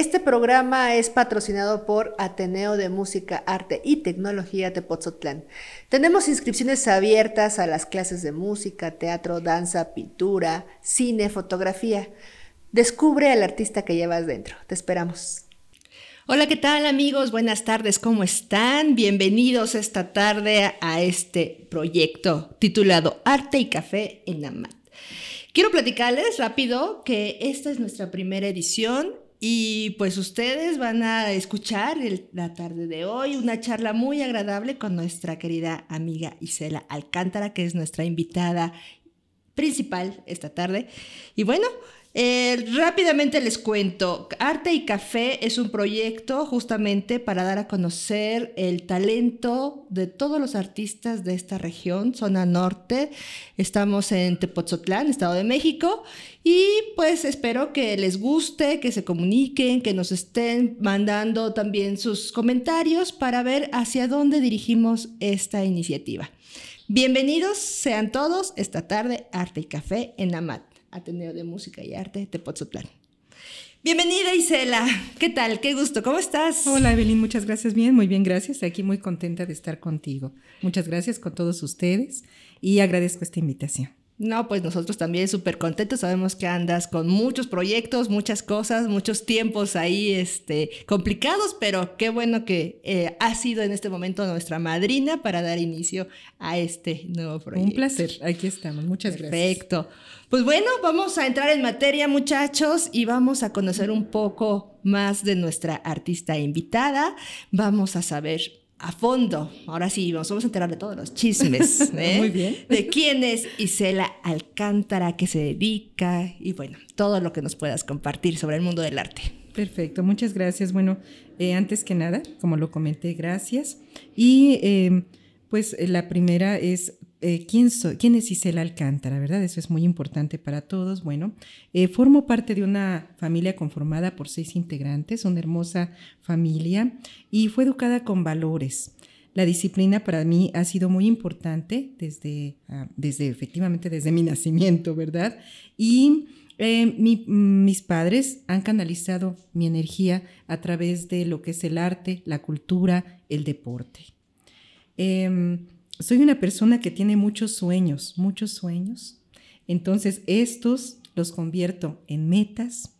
Este programa es patrocinado por Ateneo de Música, Arte y Tecnología de Pozotlán. Tenemos inscripciones abiertas a las clases de música, teatro, danza, pintura, cine, fotografía. Descubre al artista que llevas dentro. Te esperamos. Hola, ¿qué tal amigos? Buenas tardes, ¿cómo están? Bienvenidos esta tarde a este proyecto titulado Arte y Café en Amat. Quiero platicarles rápido que esta es nuestra primera edición y pues ustedes van a escuchar la tarde de hoy una charla muy agradable con nuestra querida amiga Isela Alcántara, que es nuestra invitada principal esta tarde. Y bueno, eh, rápidamente les cuento, Arte y Café es un proyecto justamente para dar a conocer el talento de todos los artistas de esta región, zona norte. Estamos en Tepoztlán, Estado de México, y pues espero que les guste, que se comuniquen, que nos estén mandando también sus comentarios para ver hacia dónde dirigimos esta iniciativa. Bienvenidos sean todos esta tarde Arte y Café en Amat. Ateneo de Música y Arte de Pozotlán. Bienvenida Isela, ¿qué tal? Qué gusto, ¿cómo estás? Hola Evelyn, muchas gracias, bien, muy bien, gracias. Aquí muy contenta de estar contigo. Muchas gracias con todos ustedes y agradezco esta invitación. No, pues nosotros también súper contentos. Sabemos que andas con muchos proyectos, muchas cosas, muchos tiempos ahí este, complicados, pero qué bueno que eh, ha sido en este momento nuestra madrina para dar inicio a este nuevo proyecto. Un placer, aquí estamos. Muchas gracias. Perfecto. Pues bueno, vamos a entrar en materia, muchachos, y vamos a conocer un poco más de nuestra artista invitada. Vamos a saber a fondo. Ahora sí, vamos, a enterar de todos los chismes. ¿eh? Muy bien. De quién es Isela Alcántara, qué se dedica y bueno, todo lo que nos puedas compartir sobre el mundo del arte. Perfecto, muchas gracias. Bueno, eh, antes que nada, como lo comenté, gracias. Y eh, pues la primera es eh, ¿quién? ¿quién es Isela Alcántara? ¿Verdad? Eso es muy importante para todos. Bueno, eh, formo parte de una familia conformada por seis integrantes, una hermosa familia, y fue educada con valores. La disciplina para mí ha sido muy importante desde, ah, desde efectivamente desde mi nacimiento, ¿verdad? Y eh, mis padres han canalizado mi energía a través de lo que es el arte, la cultura, el deporte. Em, soy una persona que tiene muchos sueños, muchos sueños. Entonces, estos los convierto en metas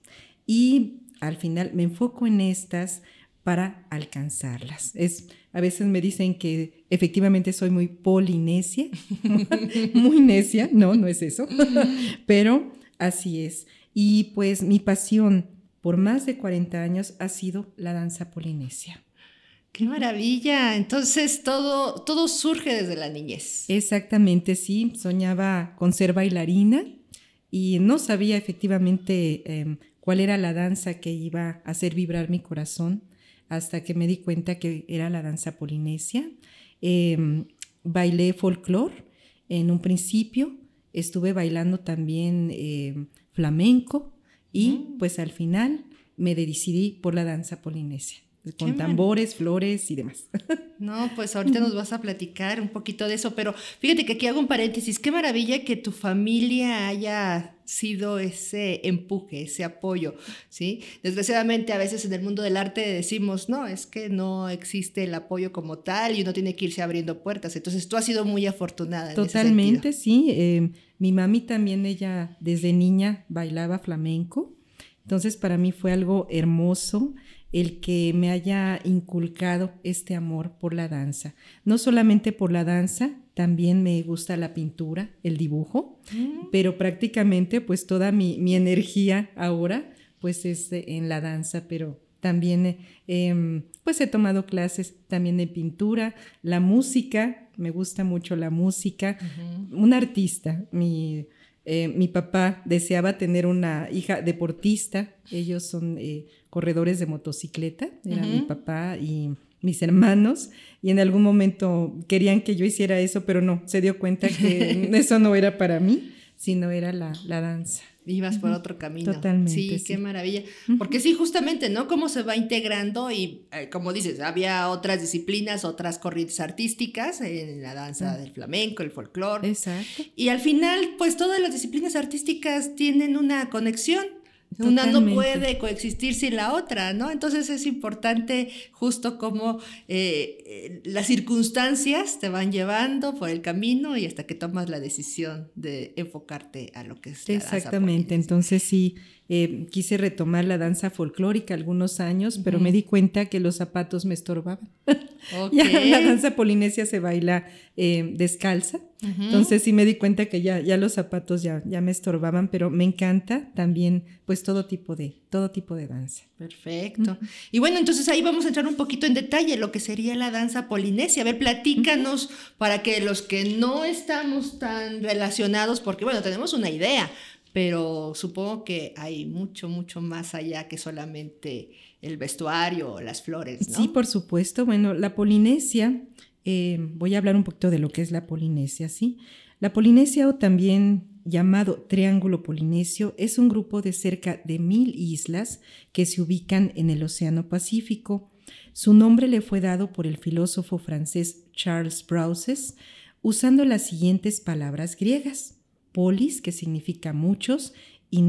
y al final me enfoco en estas para alcanzarlas. Es, a veces me dicen que efectivamente soy muy polinesia, muy necia, no, no es eso, pero así es. Y pues mi pasión por más de 40 años ha sido la danza polinesia. Qué maravilla. Entonces todo, todo surge desde la niñez. Exactamente, sí. Soñaba con ser bailarina y no sabía efectivamente em, cuál era la danza que iba a hacer vibrar mi corazón hasta que me di cuenta que era la danza polinesia. Em, bailé folclore en un principio, estuve bailando también em, flamenco y mm. pues al final me decidí por la danza polinesia con tambores, flores y demás. No, pues ahorita nos vas a platicar un poquito de eso, pero fíjate que aquí hago un paréntesis, qué maravilla que tu familia haya sido ese empuje, ese apoyo, ¿sí? Desgraciadamente a veces en el mundo del arte decimos, no, es que no existe el apoyo como tal y uno tiene que irse abriendo puertas, entonces tú has sido muy afortunada. Totalmente, sí. Eh, mi mami también, ella desde niña bailaba flamenco, entonces para mí fue algo hermoso el que me haya inculcado este amor por la danza. No solamente por la danza, también me gusta la pintura, el dibujo, mm. pero prácticamente pues toda mi, energía ahora pues es en la danza, pero también em, pues he tomado clases también de pintura, la música, me gusta mucho la música, un artista, mi eh, mi papá deseaba tener una hija deportista, ellos son eh, corredores de motocicleta, era mi papá y mis hermanos, y en algún momento querían que yo hiciera eso, pero no, se dio cuenta que eso no era para mí, sino era la danza ibas por otro camino. Totalmente. Sí, qué maravilla. Porque sí, justamente, ¿no? Cómo se va integrando y, eh, como dices, había otras disciplinas, otras corrientes artísticas, en la danza del flamenco, el folclore. Exacto. Y al final, pues todas las disciplinas artísticas tienen una conexión, Una no puede coexistir sin la otra, ¿no? Entonces es importante justo como eh, eh, las circunstancias te van llevando por el camino y hasta que tomas la decisión de enfocarte a lo que es la Exactamente, entonces sí, eh, quise retomar la danza folclórica algunos años, pero me di cuenta que los zapatos me estorbaban. la danza polinesia se baila eh, descalza, entonces sí me di cuenta que ya, ya los zapatos ya, ya me estorbaban, pero me encanta también pues todo tipo de, todo tipo de danza. Perfecto. Y bueno, entonces ahí vamos a entrar un poquito en detalle lo que sería la danza polinesia. A ver, platícanos para que los que no estamos tan relacionados, porque bueno, tenemos una idea, pero supongo que hay mucho, mucho más allá que solamente el vestuario o las flores. ¿no? Sí, por supuesto. Bueno, la Polinesia, eh, voy a hablar un poquito de lo que es la Polinesia, ¿sí? La Polinesia o también llamado Triángulo Polinesio es un grupo de cerca de mil islas que se ubican en el Océano Pacífico. Su nombre le fue dado por el filósofo francés Charles Brauses usando las siguientes palabras griegas polis, que significa muchos, y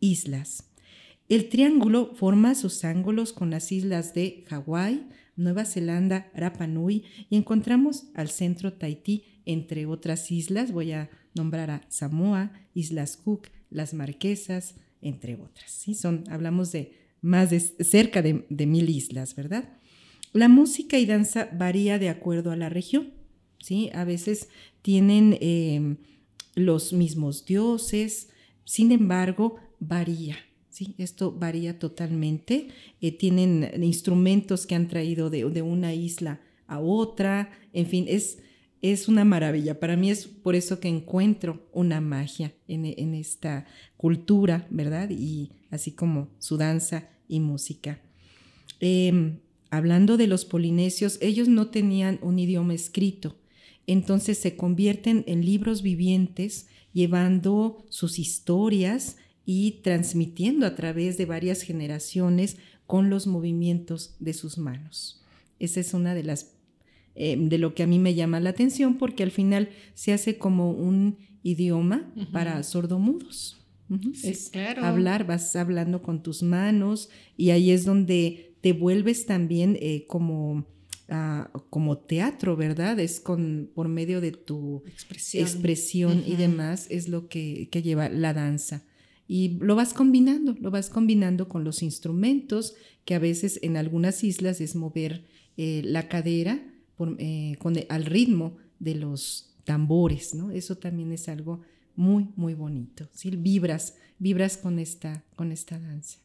islas. El triángulo forma sus ángulos con las islas de Hawái, Nueva Zelanda, Rapa Nui y encontramos al centro Tahití, entre otras islas. Voy a nombrar a Samoa, Islas Cook, las Marquesas, entre otras. ¿sí? Son, hablamos de más de cerca de, mil islas, ¿verdad? La música y danza varía de acuerdo a la región. ¿sí? A veces tienen eh, los mismos dioses, sin embargo, varía. ¿sí? Esto varía totalmente. Eh, tienen instrumentos que han traído de, una isla a otra, en fin, es, es una maravilla. Para mí es por eso que encuentro una magia en, esta cultura, ¿verdad? Y así como su danza y música. Em, hablando de los polinesios, ellos no tenían un idioma escrito, entonces se convierten en libros vivientes llevando sus historias y transmitiendo a través de varias generaciones con los movimientos de sus manos. Esa es una de las eh, de lo que a mí me llama la atención porque al final se hace como un idioma para sordomudos. es hablar, vas hablando con tus manos y ahí es donde te vuelves también eh, como como teatro, ¿verdad? Es con, por medio de tu expresión, y demás, es lo que, lleva la danza. Y lo vas combinando, lo vas combinando con los instrumentos, que a veces en algunas islas es mover eh, la cadera eh, con, al ritmo de los tambores, ¿no? Eso también es algo muy, muy bonito. ¿sí? Vibras, vibras con esta, con esta danza.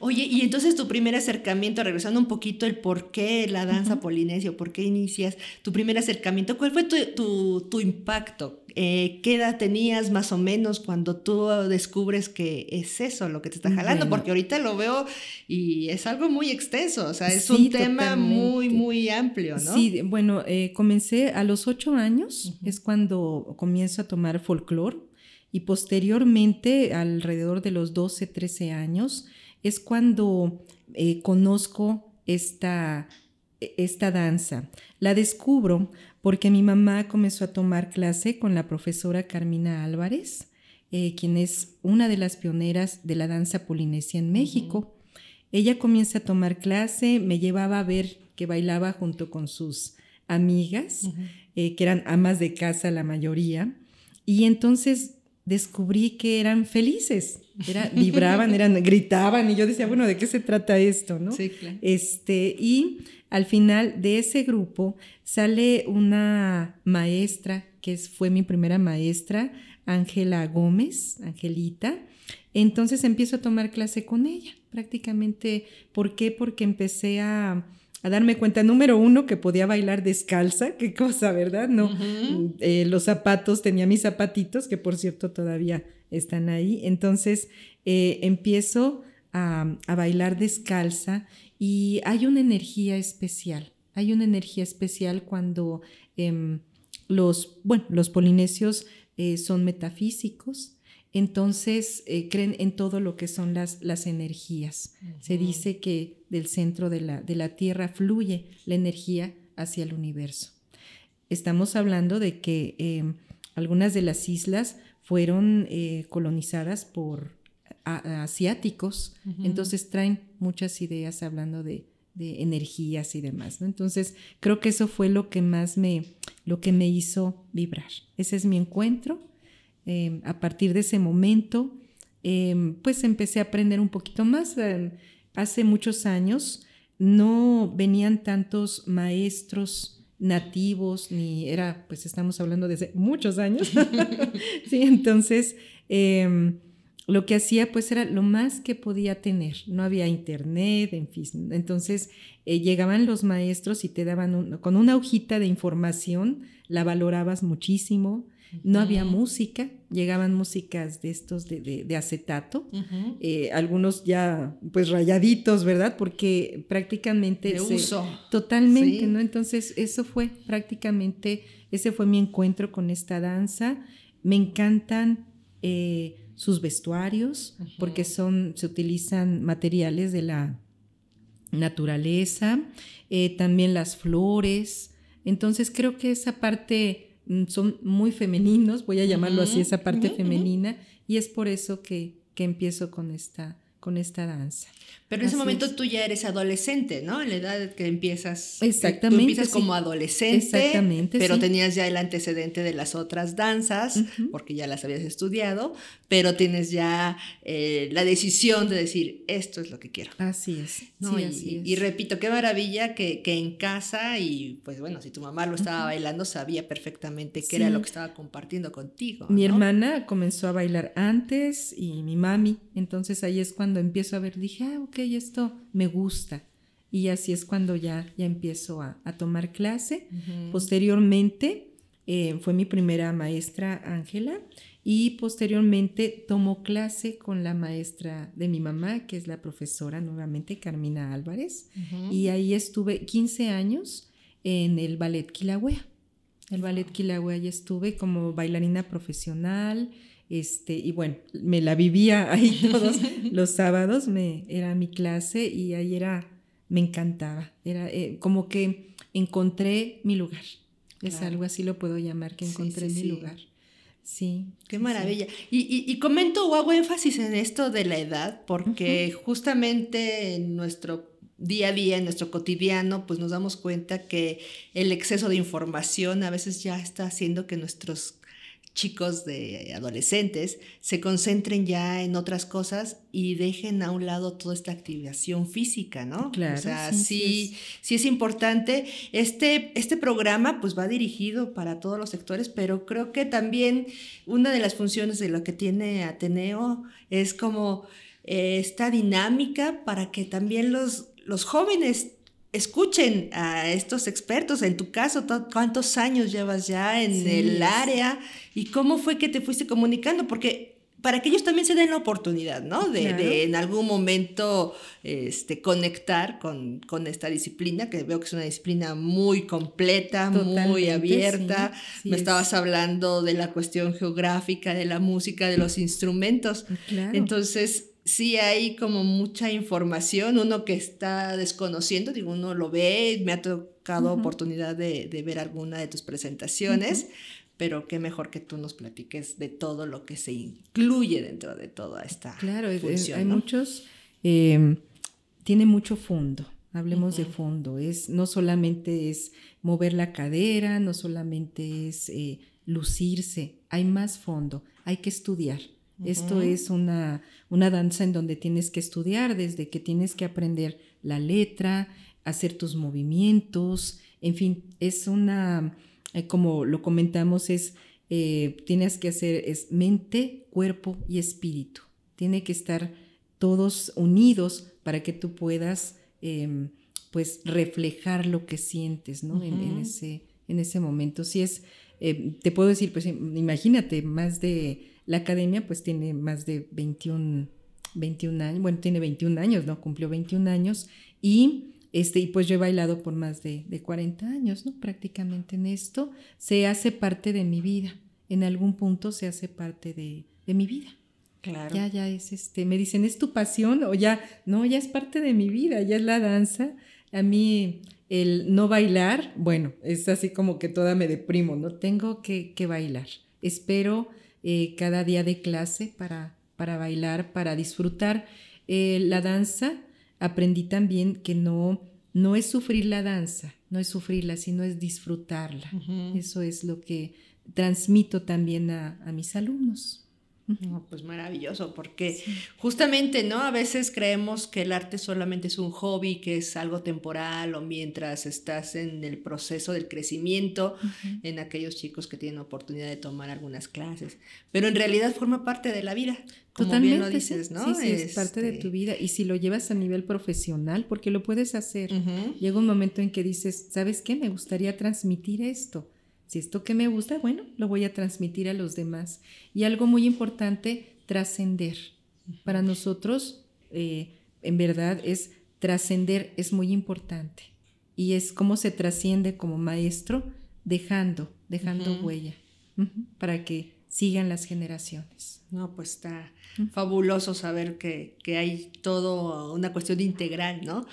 Oye, y entonces tu primer acercamiento, regresando un poquito el por qué la danza polinesio, por qué inicias tu primer acercamiento, ¿cuál fue tu, impacto? Eh, ¿Qué edad tenías más o menos cuando tú descubres que es eso lo que te está jalando? Porque ahorita lo veo y es algo muy extenso, o sea, es un tema muy, muy amplio, ¿no? Sí, bueno, eh, comencé a los ocho años, es cuando comienzo a tomar folclore y posteriormente, alrededor de los 12, 13 años, es cuando eh, conozco esta, esta danza. La descubro porque mi mamá comenzó a tomar clase con la profesora Carmina Álvarez, eh, quien es una de las pioneras de la danza polinesia en México. Ella comienza a tomar clase, me llevaba a ver que bailaba junto con sus amigas, eh, que eran amas de casa la mayoría, y entonces descubrí que eran felices, era, vibraban, eran, gritaban y yo decía, bueno, ¿de qué se trata esto? ¿no? Sí, claro. Este, y al final de ese grupo sale una maestra, que fue mi primera maestra, Ángela Gómez, Angelita. Entonces empiezo a tomar clase con ella, prácticamente. ¿Por qué? Porque empecé a a darme cuenta, número uno, que podía bailar descalza, qué cosa, ¿verdad? No, eh, los zapatos, tenía mis zapatitos, que por cierto todavía están ahí. Entonces eh, empiezo a, bailar descalza y hay una energía especial, hay una energía especial cuando em, los, bueno, los polinesios eh, son metafísicos, entonces eh, creen en todo lo que son las, las energías. Se dice que del centro de la, de la Tierra fluye la energía hacia el universo. Estamos hablando de que em, algunas de las islas fueron eh, colonizadas por asiáticos, entonces traen muchas ideas hablando de, energías y demás, ¿no? Entonces, creo que eso fue lo que más me, lo que me hizo vibrar. Ese es mi encuentro. Em, a partir de ese momento, em, pues empecé a aprender un poquito más. Em, hace muchos años no venían tantos maestros nativos, ni era, pues estamos hablando de hace muchos años. sí, entonces lo que hacía pues era lo más que podía tener. No había internet, en fin. Entonces eh, llegaban los maestros y te daban con una hojita de información, la valorabas muchísimo. No había música, llegaban músicas de estos de, acetato, eh, algunos ya pues rayaditos, ¿verdad? Porque prácticamente... De uso. Totalmente, ¿no? Entonces eso fue prácticamente, ese fue mi encuentro con esta danza. Me encantan... Eh, sus vestuarios, porque son, se utilizan materiales de la naturaleza, eh, también las flores. Entonces creo que esa parte son muy femeninos, voy a llamarlo así, esa parte femenina, y es por eso que, que empiezo con esta, con esta danza. Pero en ese momento tú ya eres adolescente, ¿no? En la edad que empiezas. Exactamente. Tú empiezas como adolescente. Exactamente. Pero tenías ya el antecedente de las otras danzas, porque ya las habías estudiado, pero tienes ya eh, la decisión de decir, esto es lo que quiero. Así es. sí, y, así es. y, repito, qué maravilla que, que, en casa, y pues bueno, si tu mamá lo estaba bailando, sabía perfectamente qué era lo que estaba compartiendo contigo. Mi hermana comenzó a bailar antes y mi mami, entonces ahí es cuando empiezo a ver, dije, ah, ok, esto me gusta. Y así es cuando ya, ya empiezo a, tomar clase. Posteriormente eh, fue mi primera maestra Ángela y posteriormente tomó clase con la maestra de mi mamá, que es la profesora nuevamente, Carmina Álvarez. Y ahí estuve 15 años en el ballet Kilauea. El ballet Kilauea y estuve como bailarina profesional, este, y bueno, me la vivía ahí todos los sábados, me, era mi clase y ahí era, me encantaba. Era eh, como que encontré mi lugar. Es algo así lo puedo llamar, que encontré mi lugar. Sí. Qué maravilla. Y, y, comento o hago énfasis en esto de la edad, porque justamente en nuestro día a día, en nuestro cotidiano, pues nos damos cuenta que el exceso de información a veces ya está haciendo que nuestros chicos de adolescentes se concentren ya en otras cosas y dejen a un lado toda esta activación física, ¿no? Claro. O sea, sí, sí, es. importante. Este, este programa pues va dirigido para todos los sectores, pero creo que también una de las funciones de lo que tiene Ateneo es como eh, esta dinámica para que también los, los jóvenes escuchen a estos expertos. En tu caso, ¿cuántos años llevas ya en el área y cómo fue que te fuiste comunicando? Porque para que ellos también se den la oportunidad, ¿no? De, en algún momento este, conectar con, con, esta disciplina, que veo que es una disciplina muy completa, muy abierta. Me estabas hablando de la cuestión geográfica, de la música, de los instrumentos. Entonces, sí hay como mucha información, uno que está desconociendo, digo, uno lo ve, me ha tocado oportunidad de, ver alguna de tus presentaciones, pero qué mejor que tú nos platiques de todo lo que se incluye dentro de toda esta claro, función. hay muchos, em, tiene mucho fondo. Hablemos de fondo, es, no solamente es mover la cadera, no solamente es eh, lucirse, hay más fondo, hay que estudiar. Esto es una, una danza en donde tienes que estudiar, desde que tienes que aprender la letra, hacer tus movimientos, en fin, es una, eh, como lo comentamos, es, eh, tienes que hacer, es mente, cuerpo y espíritu. Tiene que estar todos unidos para que tú puedas, em, pues, reflejar lo que sientes, ¿no? en, ese, en ese momento. Si es, eh, te puedo decir, pues, imagínate, más de la academia pues tiene más de 21, 21 años, bueno, tiene 21 años, ¿no? Cumplió 21 años y, este, y pues yo he bailado por más de, de 40 años, ¿no? Prácticamente en esto se hace parte de mi vida, en algún punto se hace parte de, de mi vida. Claro. Ya, ya es este, me dicen, ¿es tu pasión? O ya, no, ya es parte de mi vida, ya es la danza. A mí el no bailar, bueno, es así como que toda me deprimo, ¿no? Tengo que, que bailar. Espero eh, cada día de clase para, para bailar, para disfrutar. Eh, la danza, aprendí también que no, no es sufrir la danza, no es sufrirla, sino es disfrutarla. Eso es lo que transmito también a, a mis alumnos. No, pues maravilloso, porque justamente, ¿no? A veces creemos que el arte solamente es un hobby, que es algo temporal o mientras estás en el proceso del crecimiento en aquellos chicos que tienen oportunidad de tomar algunas clases, pero en realidad forma parte de la vida. Como Totalmente, bien lo dices, ¿no? Sí, es parte de tu este vida y si lo llevas a nivel profesional, porque lo puedes hacer, llega un momento en que dices, ¿sabes qué? Me gustaría transmitir esto si esto que me gusta, bueno, lo voy a transmitir a los demás. Y algo muy importante, trascender. Para nosotros, eh, en verdad, es trascender, es muy importante. Y es cómo se trasciende como maestro, dejando, dejando huella, para que sigan las generaciones. No, pues está fabuloso saber que, que, hay todo una cuestión integral, ¿no?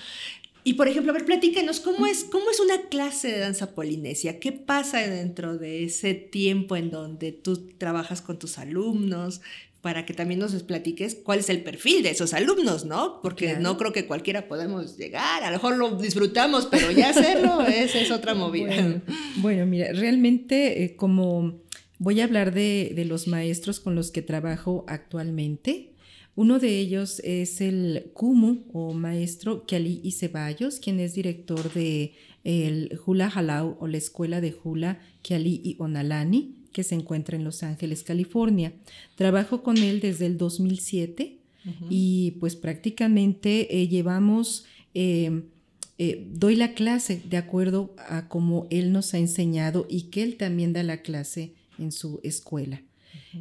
Y por ejemplo, a ver, platícanos, ¿cómo es, ¿cómo es una clase de danza polinesia? ¿Qué pasa dentro de ese tiempo en donde tú trabajas con tus alumnos? Para que también nos platiques cuál es el perfil de esos alumnos, ¿no? Porque no creo que cualquiera podemos llegar, a lo mejor lo disfrutamos, pero ya hacerlo, esa es otra movida. Bueno, mira, realmente eh, como voy a hablar de, de los maestros con los que trabajo actualmente, uno de ellos es el Kumu o maestro Kiali y Ceballos, quien es director de el Hula Halau o la escuela de Hula Kiali y Onalani, que se encuentra en Los Ángeles, California. Trabajo con él desde el 2007 y pues prácticamente eh, llevamos, em, eh, doy la clase de acuerdo a como él nos ha enseñado y que él también da la clase en su escuela.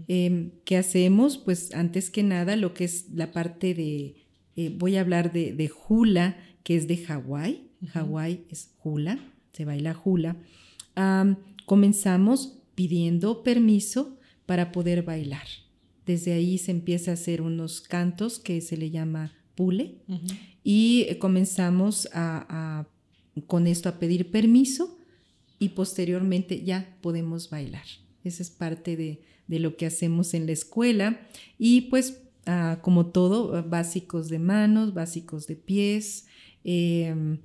Em, ¿Qué hacemos? Pues antes que nada lo que es la parte de, eh, voy a hablar de, hula, que es de Hawái. Hawái es hula, se baila hula. comenzamos pidiendo permiso para poder bailar. Desde ahí se empieza a hacer unos cantos que se le llama pule y comenzamos a, con esto a pedir permiso y posteriormente ya podemos bailar. Esa es parte de, de lo que hacemos en la escuela y pues ah, como todo, básicos de manos, básicos de pies. Em,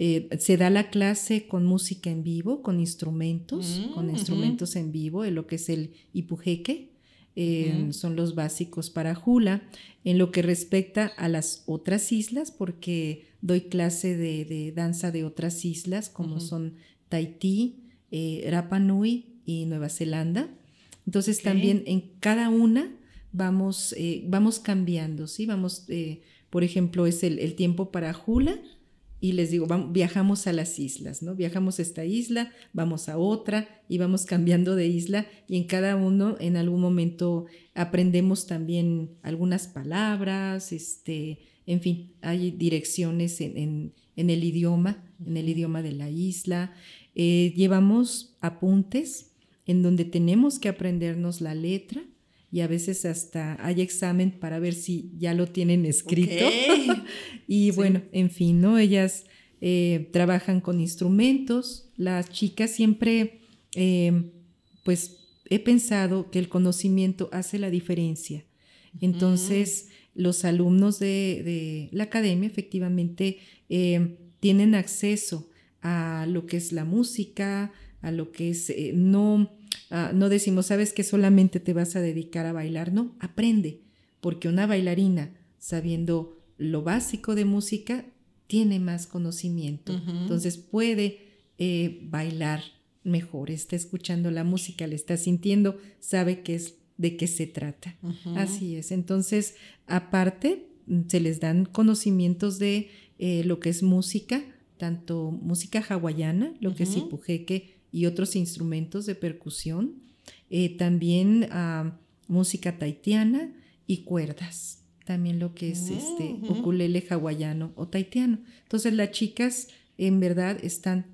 eh, se da la clase con música en vivo, con instrumentos, con mm, instrumentos en vivo, en lo que es el ipujeque. Son los básicos para Hula. En lo que respecta a las otras islas, porque doy clase de, danza de otras islas, como son Tahití, eh, Rapa Nui y Nueva Zelanda. Entonces también en cada una vamos, eh, vamos cambiando, ¿sí? Vamos, eh, por ejemplo, es el, tiempo para Hula y les digo, vamos, viajamos a las islas, ¿no? Viajamos a esta isla, vamos a otra y vamos cambiando de isla y en cada uno en algún momento aprendemos también algunas palabras, este, en fin, hay direcciones en, el idioma, en el idioma de la isla. Eh, llevamos apuntes en donde tenemos que aprendernos la letra y a veces hasta hay examen para ver si ya lo tienen escrito. y bueno, en fin, ¿no? Ellas eh, trabajan con instrumentos, las chicas siempre, em, pues he pensado que el conocimiento hace la diferencia. Entonces, los alumnos de, la academia efectivamente em, tienen acceso a lo que es la música, a lo que es, eh, no, Ah, no decimos, sabes que solamente te vas a dedicar a bailar, no, aprende, porque una bailarina, sabiendo lo básico de música, tiene más conocimiento, entonces puede eh, bailar mejor, está escuchando la música, le está sintiendo, sabe qué es, de qué se trata. Así es, entonces, aparte, se les dan conocimientos de eh, lo que es música, tanto música hawaiana, lo que es ipujeque, y otros instrumentos de percusión, eh, también ah, música taitiana y cuerdas, también lo que es este ukulele hawaiano o taitiano. Entonces las chicas en verdad están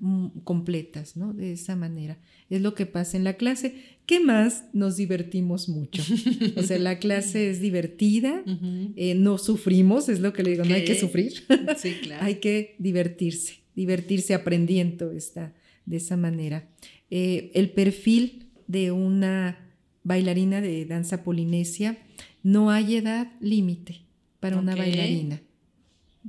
completas, ¿no? De esa manera. Es lo que pasa en la clase. ¿Qué más? Nos divertimos mucho. O sea, la clase es divertida, eh, no sufrimos, es lo que le digo, no hay que sufrir. Sí, claro. hay que divertirse, divertirse aprendiendo esta, de esa manera. Eh, el perfil de una bailarina de danza polinesia, no hay edad límite para una bailarina.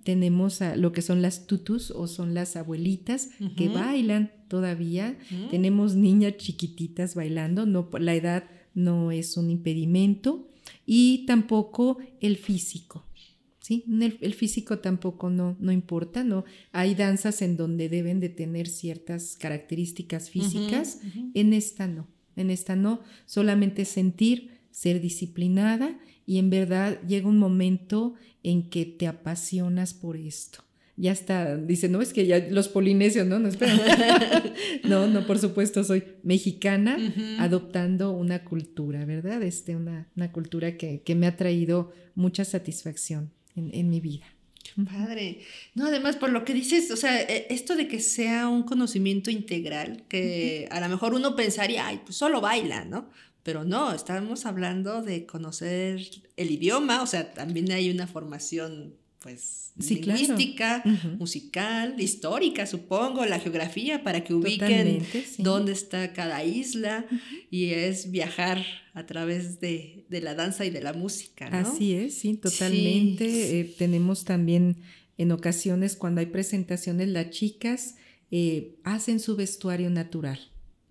Tenemos a lo que son las tutus o son las abuelitas que bailan todavía. Tenemos niñas chiquititas bailando, no, la edad no es un impedimento y tampoco el físico. ¿Sí? El, el físico tampoco no, no importa, ¿no? Hay danzas en donde deben de tener ciertas características físicas, en esta no, en esta no, solamente sentir, ser disciplinada y en verdad llega un momento en que te apasionas por esto. Ya está, dice, no, es que ya los polinesios, no, no, espera. no, no, por supuesto, soy mexicana adoptando una cultura, ¿verdad? Este, una, una cultura que, que me ha traído mucha satisfacción en, en mi vida. Padre. No, además, por lo que dices, o sea, eh, esto de que sea un conocimiento integral, que a lo mejor uno pensaría, ay, pues solo baila, ¿no? Pero no, estamos hablando de conocer el idioma, o sea, también hay una formación, pues, Sí, claro. lingüística, musical, histórica, supongo, la geografía, para que ubiquen sí. dónde está cada isla, y es viajar a través de, de la danza y de la música, ¿no? Así es, sí, totalmente. Sí. Eh, tenemos también en ocasiones cuando hay presentaciones, las chicas eh, hacen su vestuario natural.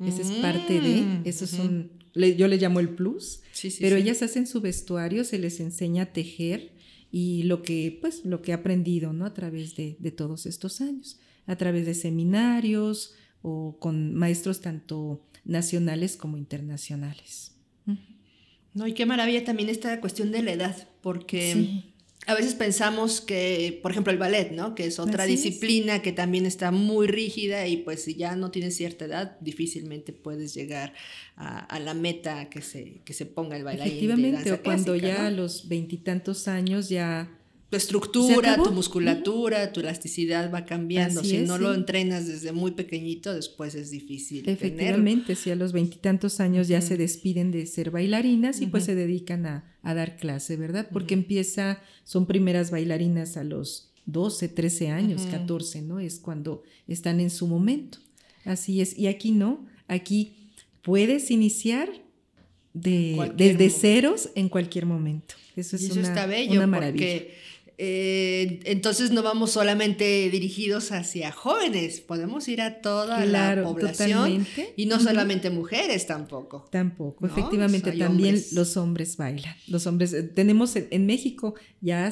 Esa es parte de, Mm, eso es ujú. un, le- yo le llamo el plus, pero ellas hacen su vestuario, se les enseña a tejer y lo que, pues, lo que he aprendido, ¿no? A través de, de todos estos años, a través de seminarios o con maestros tanto nacionales como internacionales. No, y qué maravilla también esta cuestión de la edad, porque Sí. A veces pensamos que, por ejemplo, el ballet, ¿no? Que es otra Así es. disciplina que también está muy rígida y pues si ya no tienes cierta edad, difícilmente puedes llegar a, a la meta que se, que se ponga el bailarín. de Efectivamente, danza o cuando clásica, ya a los veintitantos años ya Tu ¿Se estructura, tu musculatura, tu elasticidad va cambiando. Así si es, no sí. lo entrenas desde muy pequeñito, después es difícil. efectivamente, si a los veintitantos años ya se despiden de ser bailarinas y pues se dedican a, a dar clase, ¿verdad? Porque empieza, son primeras bailarinas a los 12, 13 años, Ujú. 14, ¿no? Es cuando están en su momento. Así es. Y aquí no, aquí puedes iniciar de, desde momento. ceros en cualquier momento. Eso es Y eso una, está bello una maravilla. porque eh, entonces no vamos solamente dirigidos hacia jóvenes, podemos ir a toda Claro, la población totalmente. y no solamente mujeres tampoco. Tampoco, ¿No? efectivamente, hay también hombres. los hombres bailan. Los hombres, eh, tenemos en, en México, ya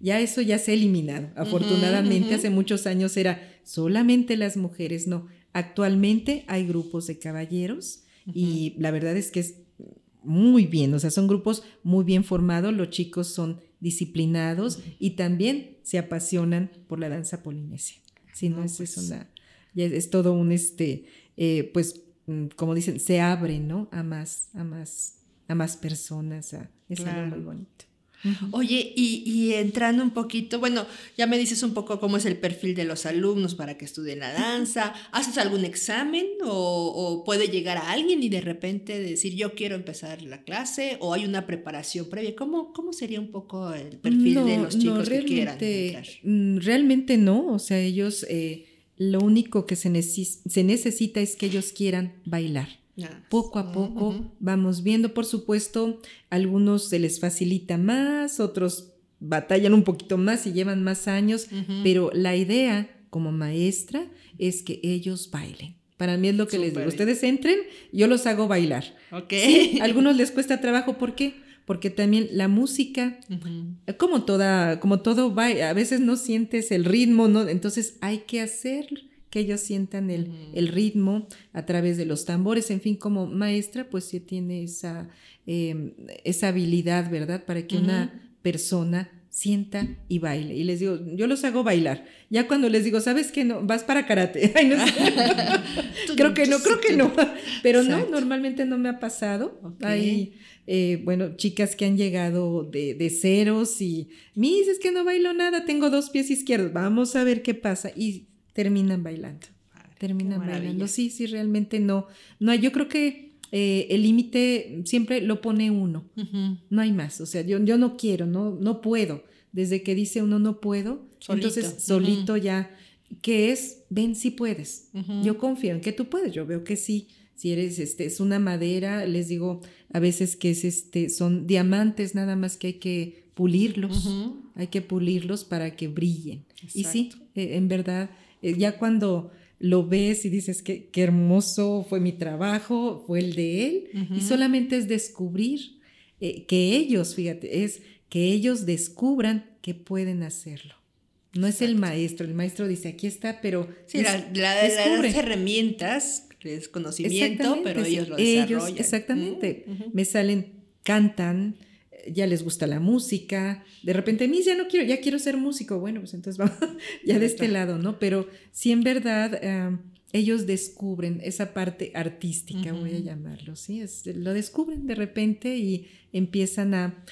ya eso ya se ha eliminado. Afortunadamente, hace muchos años era solamente las mujeres, no. Actualmente hay grupos de caballeros y la verdad es que es muy bien, o sea, son grupos muy bien formados, los chicos son disciplinados y también se apasionan por la danza polinesia. Si no, No, es, es pues. una, es, todo un, este, eh, pues, mm, como dicen, se abre, ¿no? A más, a más, a más personas, a- es algo muy bonito. Oye, y, y entrando un poquito, bueno, ya me dices un poco cómo es el perfil de los alumnos para que estudien la danza. ¿Haces algún examen o, o puede llegar a alguien y de repente decir yo quiero empezar la clase o hay una preparación previa? ¿Cómo, cómo sería un poco el perfil de los chicos no, que quieran entrar? mm, Realmente no, o sea, ellos, eh, lo único que se, neces- se necesita es que ellos quieran bailar. Poco a poco vamos viendo, por supuesto, algunos se les facilita más, otros batallan un poquito más y llevan más años, pero la idea como maestra es que ellos bailen. Para mí es lo que les digo, ustedes entren, yo los hago bailar. Ok. Sí, algunos les cuesta trabajo, ¿por qué? Porque también la música como toda, como todo va, a veces no sientes el ritmo, ¿no? Entonces hay que hacer que ellos sientan el, el ritmo a través de los tambores, en fin, como maestra, pues sí tiene esa, eh, esa habilidad, ¿verdad? Para que una persona sienta y baile. Y les digo, yo los hago bailar. Ya cuando les digo, ¿sabes qué? No, vas para karate. Ay, no sé. creo que no, creo que no. Pero no, normalmente no me ha pasado. Hay, eh, bueno, chicas que han llegado de, de ceros y, mis, es que no bailo nada, tengo dos pies izquierdos, vamos a ver qué pasa. Y terminan bailando. Terminan bailando. Sí, sí, realmente no. No, yo creo que eh, el límite siempre lo pone uno. No hay más. O sea, yo, yo no quiero, no, no puedo. Desde que dice uno no puedo, Solito. entonces solito ya, que es, ven si puedes. Yo confío en que tú puedes, yo veo que sí, si eres, este, es una madera, les digo a veces que es, este, son diamantes, nada más que hay que pulirlos, hay que pulirlos para que brillen. Y sí, eh, en verdad, ya cuando lo ves y dices que qué hermoso fue mi trabajo, fue el de él, y solamente es descubrir eh, que ellos, fíjate, es que ellos descubran que pueden hacerlo. No es el maestro, el maestro dice, aquí está, pero... Sí, la, las herramientas, es conocimiento, pero ellos lo desarrollan. exactamente, me salen, cantan, ya les gusta la música, de repente, mí ya no quiero, ya quiero ser músico, bueno, pues entonces vamos ya de este lado, ¿no? Pero si en verdad ellos descubren esa parte artística, voy a llamarlo, ¿sí? Es, lo descubren de repente y empiezan a,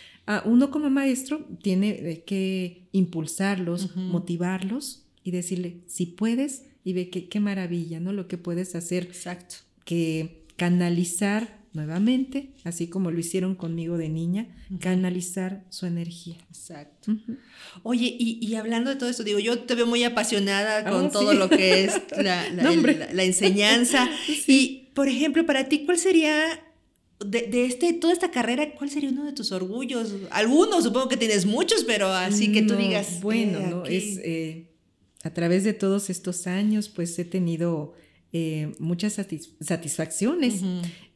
uno como maestro tiene que impulsarlos, motivarlos y decirle, si puedes, y ve que qué maravilla, ¿no? Lo que puedes hacer. Exacto. Que canalizar nuevamente, así como lo hicieron conmigo de niña, canalizar su energía. Exacto. Oye, y, hablando de todo esto, digo, yo te veo muy apasionada con ah, todo lo que es la, la, enseñanza. Y, por ejemplo, para ti, ¿cuál sería de, de, este, toda esta carrera, ¿cuál sería uno de tus orgullos? Algunos, supongo que tienes muchos, pero así que tú digas. Bueno, no, es eh, a través de todos estos años, pues he tenido eh, muchas satisfacciones.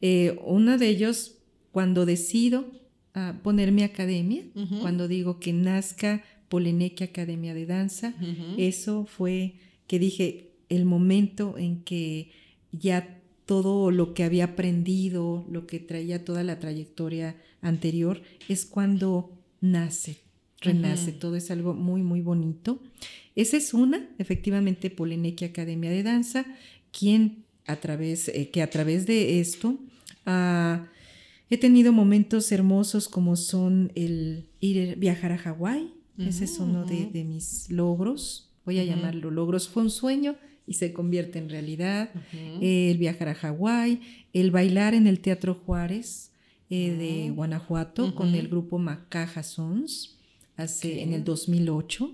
Eh, uno de ellos, cuando decido ah, poner mi academia, cuando digo que nazca Polineque Academia de Danza, eso fue que dije el momento en que ya todo lo que había aprendido, lo que traía toda la trayectoria anterior, es cuando nace, renace, todo es algo muy, muy bonito. Esa es una, efectivamente, Polineque Academia de Danza quien a través, eh, que a través de esto ah, he tenido momentos hermosos como son el ir viajar a Hawái. Ese es uno de, mis logros. Voy a llamarlo logros. Fue un sueño y se convierte en realidad. el viajar a Hawái, el bailar en el Teatro Juárez eh, de Guanajuato con el grupo Macaja Sons hace, en el 2008.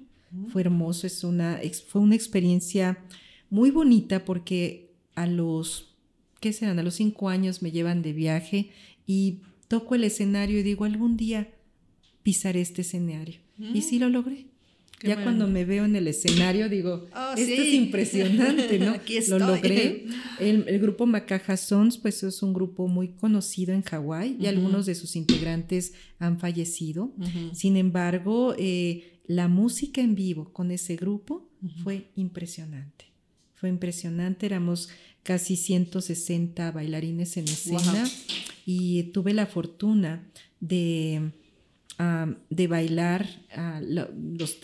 Fue hermoso, es una, fue una experiencia muy bonita porque a los, ¿qué serán? A los cinco años me llevan de viaje y toco el escenario y digo, algún día pisaré este escenario. Y sí lo logré. ya cuando me veo en el escenario digo, oh, esto es impresionante, ¿no? Aquí Lo logré. El, grupo Macaja Sons, pues es un grupo muy conocido en Hawái y algunos de sus integrantes han fallecido. Sin embargo, eh, la música en vivo con ese grupo fue impresionante. Fue impresionante, éramos casi 160 bailarines en escena y tuve la fortuna de, de bailar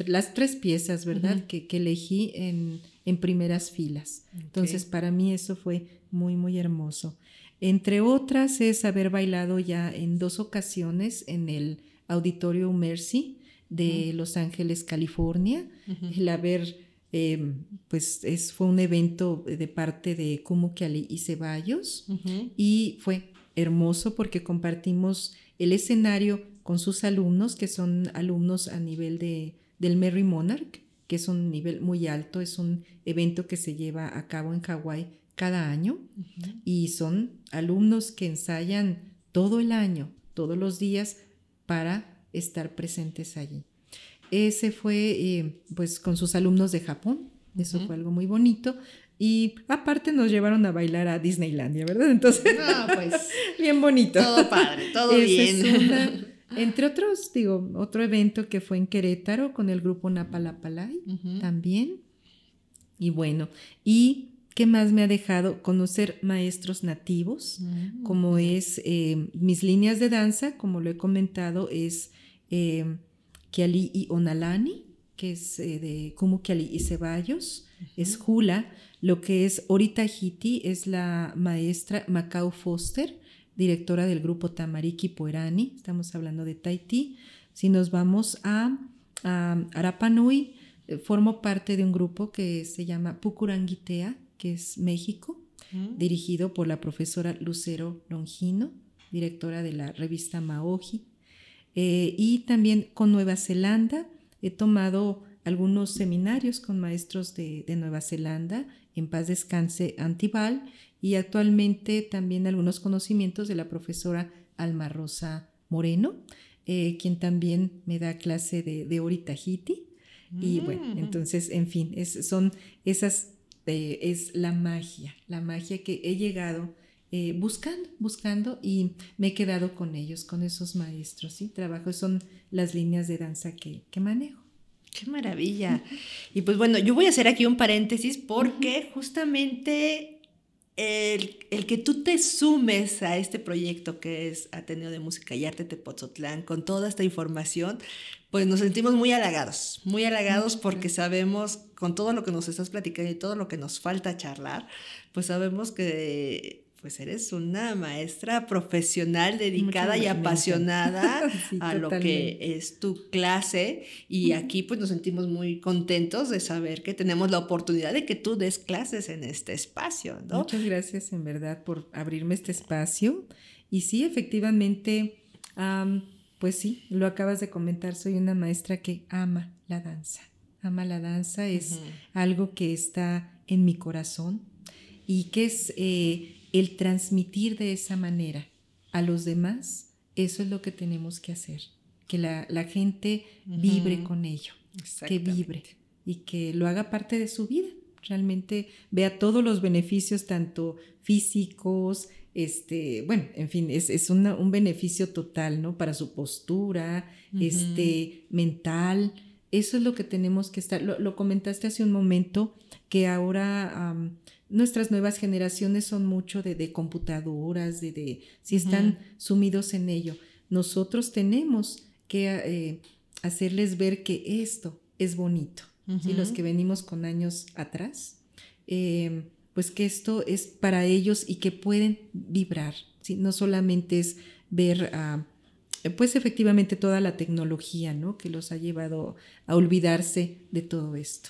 las tres piezas, ¿verdad? que, elegí en, primeras filas. Entonces, para mí eso fue muy, muy hermoso. Entre otras es haber bailado ya en dos ocasiones en el Auditorio Mercy de Los Ángeles, California, el haber Em, pues es, fue un evento de parte de Kumu y Ceballos y fue hermoso porque compartimos el escenario con sus alumnos, que son alumnos a nivel de, del Merry Monarch, que es un nivel muy alto, es un evento que se lleva a cabo en Hawái cada año y son alumnos que ensayan todo el año, todos los días, para estar presentes allí. Ese fue eh, pues con sus alumnos de Japón, eso fue algo muy bonito. Y aparte nos llevaron a bailar a Disneylandia, ¿verdad? Entonces, pues, bien bonito. Todo padre, todo bien. entre otros, digo, otro evento que fue en Querétaro con el grupo Napalapalay también. Y bueno, y ¿qué más me ha dejado? Conocer maestros nativos, mm. como es eh, mis líneas de danza, como lo he comentado, es eh, Kiali y Onalani, que es eh, de Kumu Kiali y Ceballos, es Hula. Lo que es Orita Hiti es la maestra Macau Foster, directora del grupo Tamariki Poerani. Estamos hablando de Tahití. Si nos vamos a, a Arapanui, eh, formo parte de un grupo que se llama Pucuranguitea, que es México, dirigido por la profesora Lucero Longino, directora de la revista Maoji. Eh, y también con Nueva Zelanda he tomado algunos seminarios con maestros de, Nueva Zelanda, en paz descanse Antival, y actualmente también algunos conocimientos de la profesora Alma Rosa Moreno, eh, quien también me da clase de, de Oritahiti. Y bueno, Mm. entonces, en fin, es, son esas, eh, es la magia, la magia que he llegado eh, buscando, buscando y me he quedado con ellos, con esos maestros, ¿sí? Trabajo, son las líneas de danza que, que manejo. Qué maravilla. Y pues bueno, yo voy a hacer aquí un paréntesis porque justamente el, el que tú te sumes a este proyecto que es Ateneo de Música y Arte Tepotzotlán con toda esta información, pues nos sentimos muy halagados, muy halagados porque sabemos, con todo lo que nos estás platicando y todo lo que nos falta charlar, pues sabemos que pues eres una maestra profesional dedicada y apasionada Sí, a lo que es tu clase y aquí pues nos sentimos muy contentos de saber que tenemos la oportunidad de que tú des clases en este espacio, ¿no? Muchas gracias en verdad por abrirme este espacio. Y sí, efectivamente, am, pues sí, lo acabas de comentar, soy una maestra que ama la danza. Ama la danza, es algo que está en mi corazón y que es eh, el transmitir de esa manera a los demás, eso es lo que tenemos que hacer, que la, la gente vibre con ello, que vibre y que lo haga parte de su vida, realmente vea todos los beneficios, tanto físicos, este, bueno, en fin, es, es una- un beneficio total, ¿no? Para su postura, este, mental, eso es lo que tenemos que estar, lo, lo comentaste hace un momento, que ahora nuestras nuevas generaciones son mucho de, de computadoras, de, de si están sumidos en ello. Nosotros tenemos que eh, hacerles ver que esto es bonito. ¿sí? Los que venimos con años atrás, eh, pues que esto es para ellos y que pueden vibrar. ¿sí? No solamente es ver, pues efectivamente toda la tecnología, ¿no? Que los ha llevado a olvidarse de todo esto.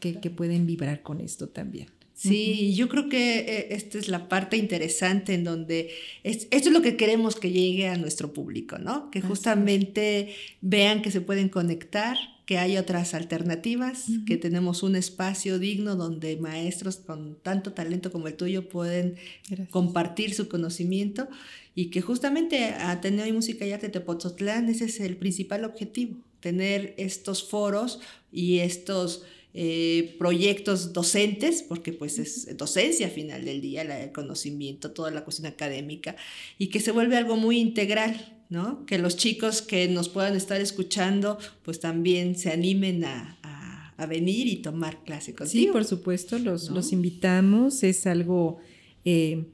Que, que pueden vibrar con esto también. Sí, yo creo que eh, esta es la parte interesante en donde es- esto es lo que queremos que llegue a nuestro público, ¿no? Que justamente vean que se pueden conectar, que hay otras alternativas, que tenemos un espacio digno donde maestros con tanto talento como el tuyo pueden Gracias. compartir su conocimiento y que justamente Ateneo y Música y Arte Tepoztlán ese es el principal objetivo, tener estos foros y estos eh, proyectos docentes, porque pues es docencia al final del día, la- el conocimiento, toda la cuestión académica, y que se vuelve algo muy integral, ¿no? Que los chicos que nos puedan estar escuchando, pues también se animen a, a- a venir y tomar clase Sí, contigo. por supuesto, los, ¿no? los invitamos. Es algo, eh,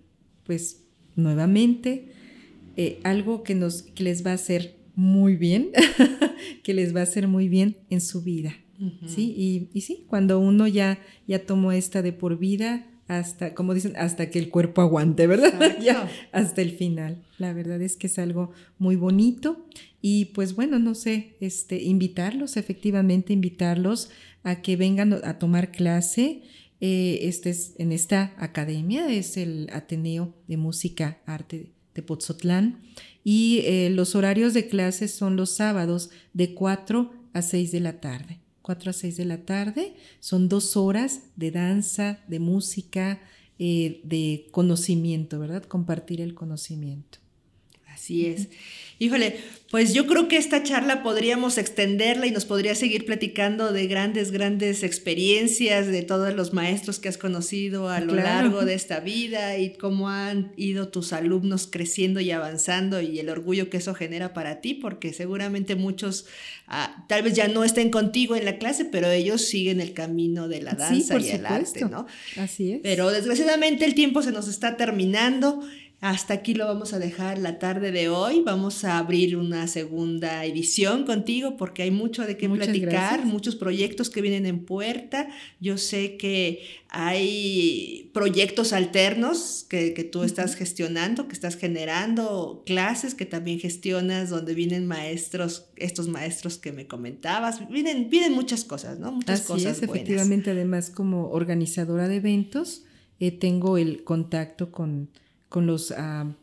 pues, nuevamente, eh, algo que, nos, que les va a hacer muy bien, que les va a hacer muy bien en su vida. Sí, y, y sí, cuando uno ya, ya tomó esta de por vida, hasta, como dicen, hasta que el cuerpo aguante, ¿verdad? Ya, hasta el final. La verdad es que es algo muy bonito. Y pues bueno, no sé, este, invitarlos, efectivamente, invitarlos a que vengan a tomar clase. Eh, este es, en esta academia es el Ateneo de Música Arte de Pozotlán. Y eh, los horarios de clases son los sábados de 4 a 6 de la tarde. 4 a 6 de la tarde. Son dos horas de danza, de música, eh, de conocimiento, ¿verdad? Compartir el conocimiento. Así es. Híjole, pues yo creo que esta charla podríamos extenderla y nos podría seguir platicando de grandes, grandes experiencias de todos los maestros que has conocido a lo Claro. largo de esta vida y cómo han ido tus alumnos creciendo y avanzando y el orgullo que eso genera para ti, porque seguramente muchos ah, tal vez ya no estén contigo en la clase, pero ellos siguen el camino de la Sí, danza por y el arte. ¿no? Así es. Pero desgraciadamente el tiempo se nos está terminando. Hasta aquí lo vamos a dejar la tarde de hoy. Vamos a abrir una segunda edición contigo porque hay mucho de qué Muchas platicar, gracias. muchos proyectos que vienen en puerta. Yo sé que hay proyectos alternos que, que tú estás gestionando, que estás generando clases que también gestionas donde vienen maestros, estos maestros que me comentabas. Vienen, vienen muchas cosas, ¿no? Muchas Así cosas es, buenas. efectivamente, además como organizadora de eventos, eh, tengo el contacto con, con los, ah,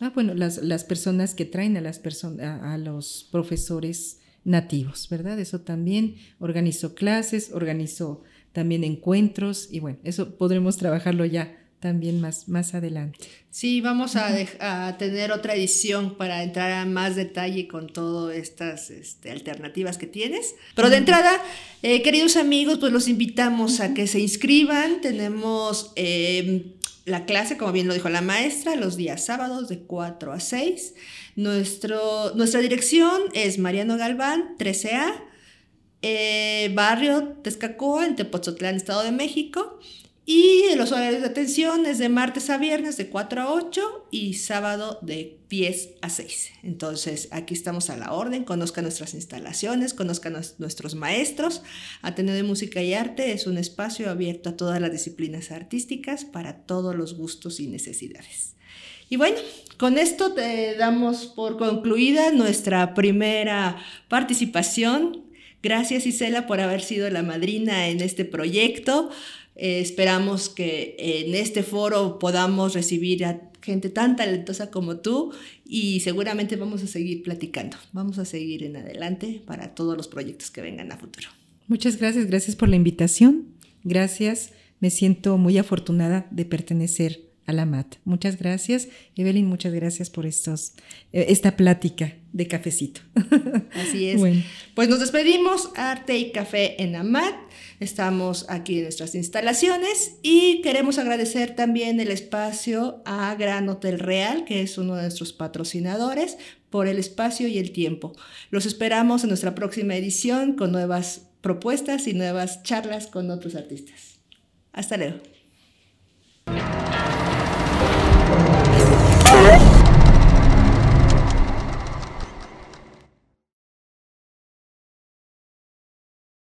ah, bueno, las, las personas que traen a, las person- a, a los profesores nativos, ¿verdad? Eso también, organizo clases, organizo también encuentros y bueno, eso podremos trabajarlo ya también más, más adelante. Sí, vamos a, a, tener otra edición para entrar a más detalle con todas estas este, alternativas que tienes. Pero de entrada, eh, queridos amigos, pues los invitamos a que se inscriban. Tenemos em, la clase, como bien lo dijo la maestra, los días sábados de 4 a 6. Nuestro, nuestra dirección es Mariano Galván, 13A, eh, barrio Tezcacoa, en Tepozotlán, Estado de México. Y los horarios de atención es de martes a viernes de 4 a 8 y sábado de 10 a 6. Entonces, aquí estamos a la orden. Conozcan nuestras instalaciones, conozcan a nuestros maestros. Ateneo de Música y Arte es un espacio abierto a todas las disciplinas artísticas para todos los gustos y necesidades. Y bueno, con esto te damos por concluida nuestra primera participación. Gracias Isela por haber sido la madrina en este proyecto. Eh, esperamos que en este foro podamos recibir a gente tan talentosa como tú y seguramente vamos a seguir platicando. Vamos a seguir en adelante para todos los proyectos que vengan a futuro. Muchas gracias, gracias por la invitación. Gracias, me siento muy afortunada de pertenecer a la MAT. Muchas gracias. Evelyn, muchas gracias por estos, eh, esta plática de cafecito. Así es. Pues nos despedimos, Arte y Café en AMAT. Estamos aquí en nuestras instalaciones y queremos agradecer también el espacio a Gran Hotel Real, que es uno de nuestros patrocinadores, por el espacio y el tiempo. Los esperamos en nuestra próxima edición con nuevas propuestas y nuevas charlas con otros artistas. Hasta luego.